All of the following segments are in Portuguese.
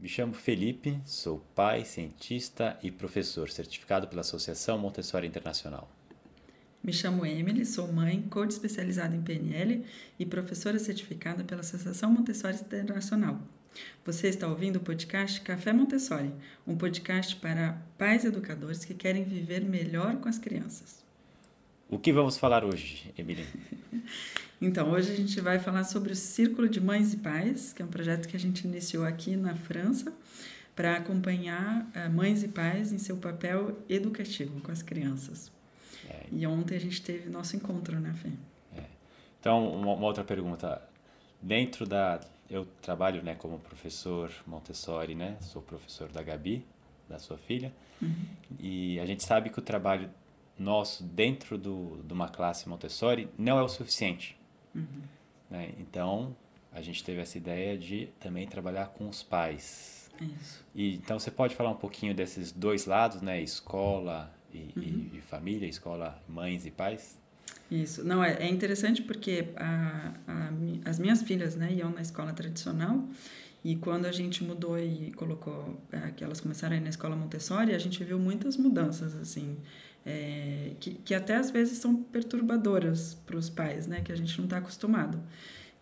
Me chamo Felipe, sou pai, cientista e professor certificado pela Associação Montessori Internacional. Me chamo Emily, sou mãe, coach especializada em PNL e professora certificada pela Associação Montessori Internacional. Você está ouvindo o podcast Café Montessori, um podcast para pais educadores que querem viver melhor com as crianças. O que vamos falar hoje, Emily? então, hoje a gente vai falar sobre o Círculo de Mães e Pais, que é um projeto que a gente iniciou aqui na França para acompanhar uh, mães e pais em seu papel educativo com as crianças. É. E ontem a gente teve nosso encontro, né, Fê? É. Então, uma, uma, outra pergunta. Dentro da... Eu trabalho né, como professor Montessori, né? Sou professor da Gabi, da sua filha. Uhum. E a gente sabe que o trabalho nosso dentro do, de uma classe Montessori não é o suficiente. Uhum. Né? Então, a gente teve essa ideia de também trabalhar com os pais. Isso. E, então, você pode falar um pouquinho desses dois lados, né? Escola e, uhum. e, e família, escola, mães e pais? Isso. Não, é, é interessante porque a, a, as minhas filhas, né, iam na escola tradicional e quando a gente mudou e colocou é, que elas começaram a ir na escola Montessori, a gente viu muitas mudanças, assim, é, que, que até às vezes são perturbadoras para os pais, né, que a gente não está acostumado.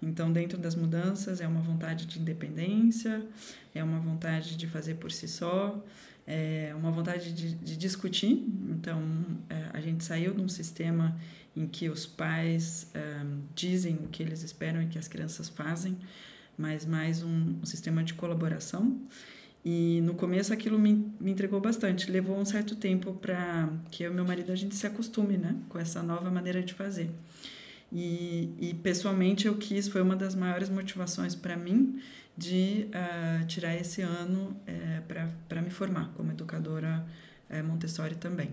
Então, dentro das mudanças, é uma vontade de independência, é uma vontade de fazer por si só, é uma vontade de, de discutir. Então, é, a gente saiu de um sistema em que os pais é, dizem o que eles esperam e que as crianças fazem, mas mais um, um sistema de colaboração. E no começo aquilo me, me entregou bastante. Levou um certo tempo para que eu e meu marido a gente se acostume, né, com essa nova maneira de fazer. E, e pessoalmente eu quis, foi uma das maiores motivações para mim de uh, tirar esse ano uh, para me formar como educadora uh, Montessori também.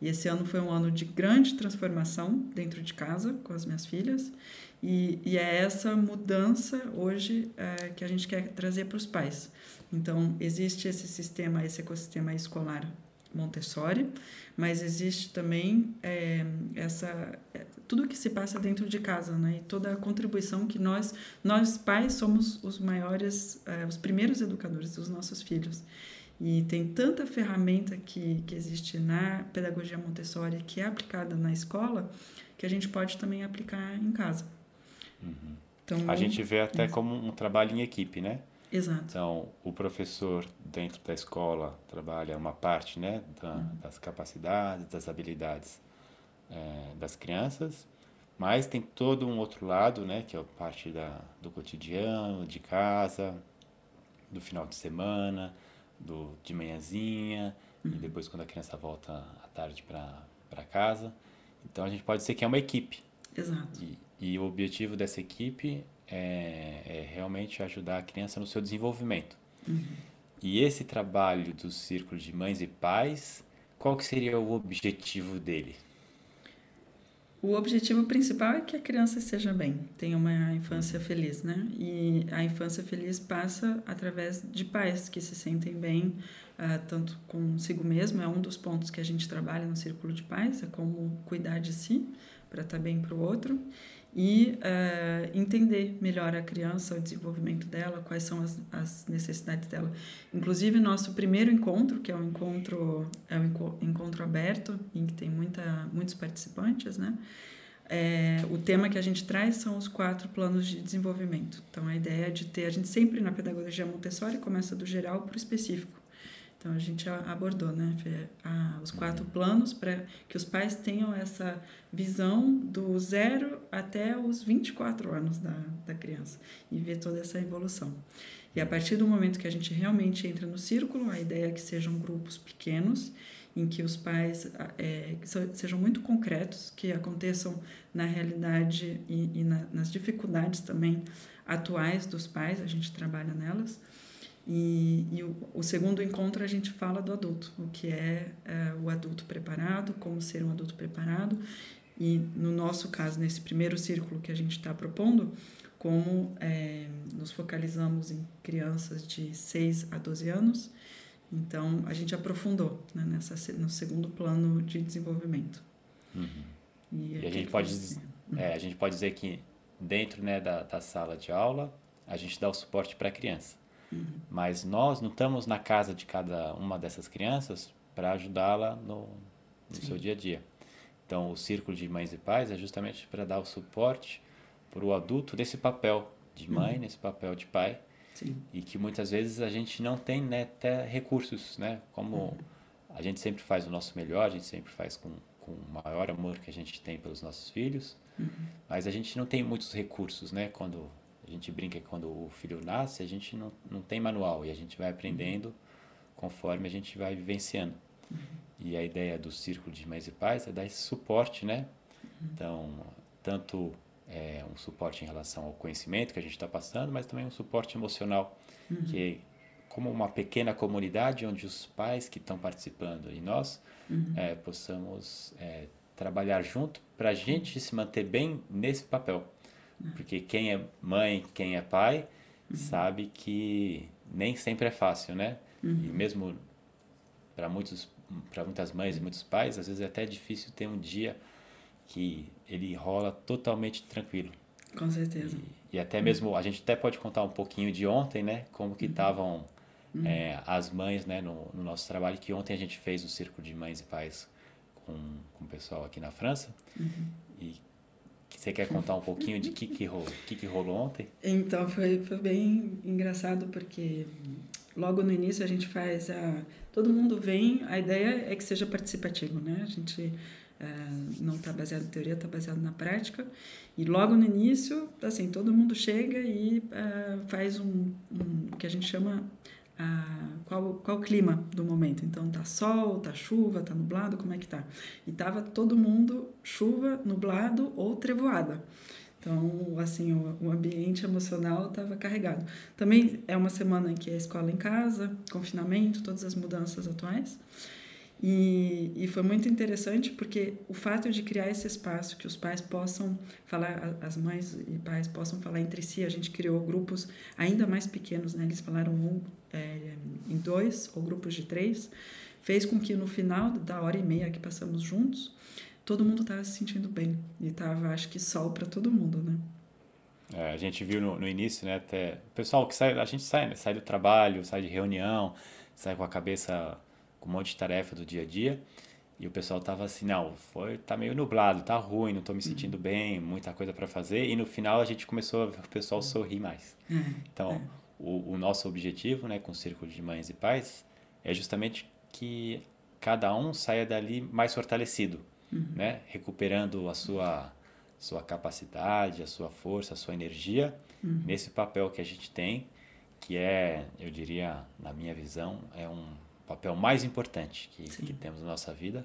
E esse ano foi um ano de grande transformação dentro de casa com as minhas filhas. E, e é essa mudança hoje é, que a gente quer trazer para os pais. Então, existe esse sistema, esse ecossistema escolar Montessori, mas existe também é, essa é, tudo que se passa dentro de casa, né? E toda a contribuição que nós nós pais somos os maiores, é, os primeiros educadores dos nossos filhos. E tem tanta ferramenta que, que existe na pedagogia Montessori que é aplicada na escola que a gente pode também aplicar em casa. Uhum. Então, a gente vê até como um trabalho em equipe, né? Exato. Então, o professor dentro da escola trabalha uma parte né, da, uhum. das capacidades, das habilidades é, das crianças, mas tem todo um outro lado, né, que é a parte da, do cotidiano, de casa, do final de semana, do de manhãzinha uhum. e depois quando a criança volta à tarde para casa. Então a gente pode dizer que é uma equipe. Exato. E, e o objetivo dessa equipe é, é, realmente ajudar a criança no seu desenvolvimento. Uhum. E esse trabalho do círculo de mães e pais, qual que seria o objetivo dele? O objetivo principal é que a criança esteja bem, tenha uma infância feliz, né? E a infância feliz passa através de pais que se sentem bem, uh, tanto consigo mesmo, é um dos pontos que a gente trabalha no Círculo de Pais, é como cuidar de si para estar tá bem para o outro e uh, entender melhor a criança, o desenvolvimento dela, quais são as, as necessidades dela. Inclusive, nosso primeiro encontro, que é um encontro, é um encontro aberto, em que tem muita, muitos participantes, né? É, o tema que a gente traz são os quatro planos de desenvolvimento. Então, a ideia é de ter, a gente sempre na pedagogia Montessori começa do geral para o específico. Então a gente abordou, né, ah, os quatro planos para que os pais tenham essa visão do zero até os 24 anos da, da criança e ver toda essa evolução. E a partir do momento que a gente realmente entra no círculo, a ideia é que sejam grupos pequenos, em que os pais é, sejam muito concretos, que aconteçam na realidade e, e na, nas dificuldades também atuais dos pais, a gente trabalha nelas e, e o, o, segundo encontro a gente fala do adulto, o que é, é, o adulto preparado, como ser um adulto preparado. E no nosso caso, nesse primeiro círculo que a gente está propondo, como é, nos focalizamos em crianças de 6 a 12 anos, então a gente aprofundou né, nessa, no segundo plano de desenvolvimento. Uhum. E, e a, gente pode, dizer, é, a gente pode dizer que dentro né, da, da sala de aula, a gente dá o suporte para a criança. Uhum. Mas nós não estamos na casa de cada uma dessas crianças para ajudá-la no, no seu dia a dia. Então, o círculo de mães e pais é justamente para dar o suporte para o adulto nesse papel de mãe, uhum. nesse papel de pai. Sim. E que muitas vezes a gente não tem né, até recursos, né? Como uhum. a gente sempre faz o nosso melhor, a gente sempre faz com, com o maior amor que a gente tem pelos nossos filhos. Uhum. Mas a gente não tem muitos recursos, né? Quando a gente brinca que quando o filho nasce, a gente não, não tem manual e a gente vai aprendendo conforme a gente vai vivenciando. Uhum. E a ideia do círculo de mães e pais é dar esse suporte, né? Uhum. Então, tanto é, um suporte em relação ao conhecimento que a gente está passando, mas também um suporte emocional, uhum. que como uma pequena comunidade onde os pais que estão participando e nós uhum. é, possamos é, trabalhar junto para a gente se manter bem nesse papel. Porque quem é mãe, quem é pai, uhum. sabe que nem sempre é fácil, né? E uhum. mesmo para muitos para muitas mães e muitos pais, às vezes é até difícil ter um dia que ele rola totalmente tranquilo. Com certeza. E, e até mesmo, a gente até pode contar um pouquinho de ontem, né? Como que estavam uhum. uhum. é, as mães, né? No, no, nosso trabalho, que ontem a gente fez o Círculo de Mães e Pais com, com o pessoal aqui na França. Uhum. E você quer contar um pouquinho de que que rolou, que que rolou ontem? Então, foi, foi bem engraçado, porque logo no início a gente faz a... Todo mundo vem, a ideia é que seja participativo, né? A gente é, não está baseado em teoria, está baseado na prática. E logo no início, assim, todo mundo chega e é, faz um, um, que a gente chama qual, qual o clima do momento. Então, tá sol, tá chuva, tá nublado, como é que tá? E tava todo mundo chuva, nublado ou trevoada. Então, assim, o, o ambiente emocional estava carregado. Também é uma semana em que a escola em casa, confinamento, todas as mudanças atuais. E, e foi muito interessante porque o fato de criar esse espaço que os pais possam falar, as mães e pais possam falar entre si, a gente criou grupos ainda mais pequenos, né? Eles falaram um, é, em dois ou grupos de três, fez com que no final da hora e meia que passamos juntos, todo mundo estava se sentindo bem e tava, acho que sol para todo mundo, né? É, a gente viu no, no, início, né? Até o pessoal que sai, a gente sai, né? sai do trabalho, sai de reunião, sai com a cabeça com um monte de tarefa do dia a dia. E o pessoal tava assim, não, foi, tá meio nublado, tá ruim, não tô me sentindo uhum. bem, muita coisa para fazer. E no final a gente começou a ver o pessoal sorrir mais. Uhum. Então, é. o, o, nosso objetivo, né, com o Círculo de Mães e Pais, é justamente que cada um saia dali mais fortalecido, uhum. né? Recuperando a sua, sua capacidade, a sua força, a sua energia, uhum. nesse papel que a gente tem, que é, eu diria, na minha visão, é um papel mais importante que, que temos na nossa vida,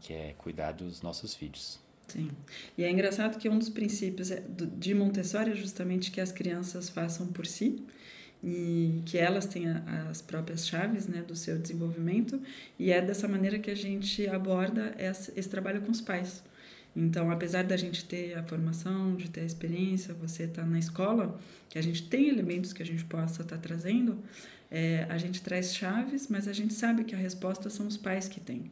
que é cuidar dos nossos filhos. Sim. E é engraçado que um dos princípios é de Montessori é justamente que as crianças façam por si e que elas tenham as próprias chaves né, do seu desenvolvimento e é dessa maneira que a gente aborda esse, esse trabalho com os pais. Então, apesar da gente ter a formação, de ter a experiência, você está na escola, que a gente tem elementos que a gente possa estar tá trazendo, é, a gente traz chaves, mas a gente sabe que a resposta são os pais que têm.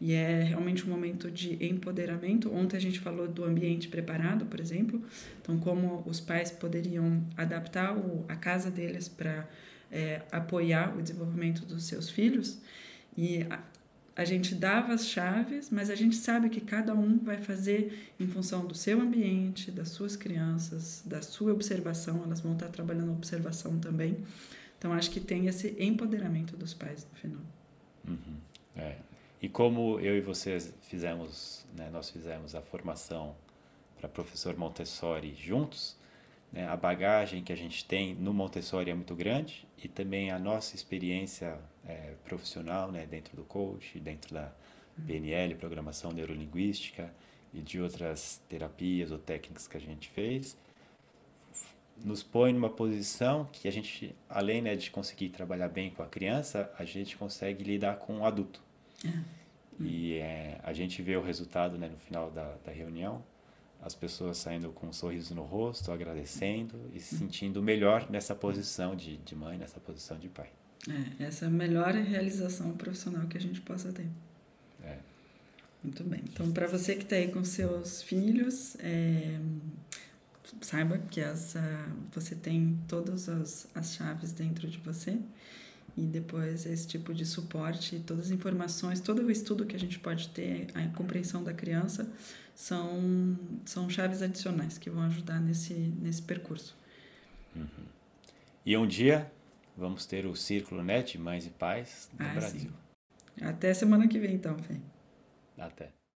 E é realmente um momento de empoderamento. Ontem a gente falou do ambiente preparado, por exemplo. Então, como os pais poderiam adaptar o, a casa deles para é, apoiar o desenvolvimento dos seus filhos. E a, a gente dava as chaves, mas a gente sabe que cada um vai fazer em função do seu ambiente, das suas crianças, da sua observação. Elas vão estar trabalhando observação também. Então, acho que tem esse empoderamento dos pais no final. Uhum. É. E como eu e vocês fizemos, né, nós fizemos a formação para professor Montessori juntos, né, a bagagem que a gente tem no Montessori é muito grande e também a nossa experiência é, profissional né, dentro do coach, dentro da PNL, Programação Neurolinguística e de outras terapias ou técnicas que a gente fez, nos põe numa posição que a gente, além né, de conseguir trabalhar bem com a criança, a gente consegue lidar com o adulto. É. E é, a gente vê o resultado né, no final da, da reunião, as pessoas saindo com um sorriso no rosto, agradecendo e se sentindo melhor nessa posição de, de mãe, nessa posição de pai. É, essa é a melhor realização profissional que a gente possa ter. É. Muito bem. Então, para você que está aí com seus filhos, é, saiba que as, uh, você tem todas as, as chaves dentro de você e depois esse tipo de suporte, todas as informações, todo o estudo que a gente pode ter, a compreensão da criança, são, são chaves adicionais que vão ajudar nesse, nesse percurso. Uhum. E um dia vamos ter o Círculo Net Mães e Pais no ah, Brasil. Sim. Até semana que vem, então, Fê. Até.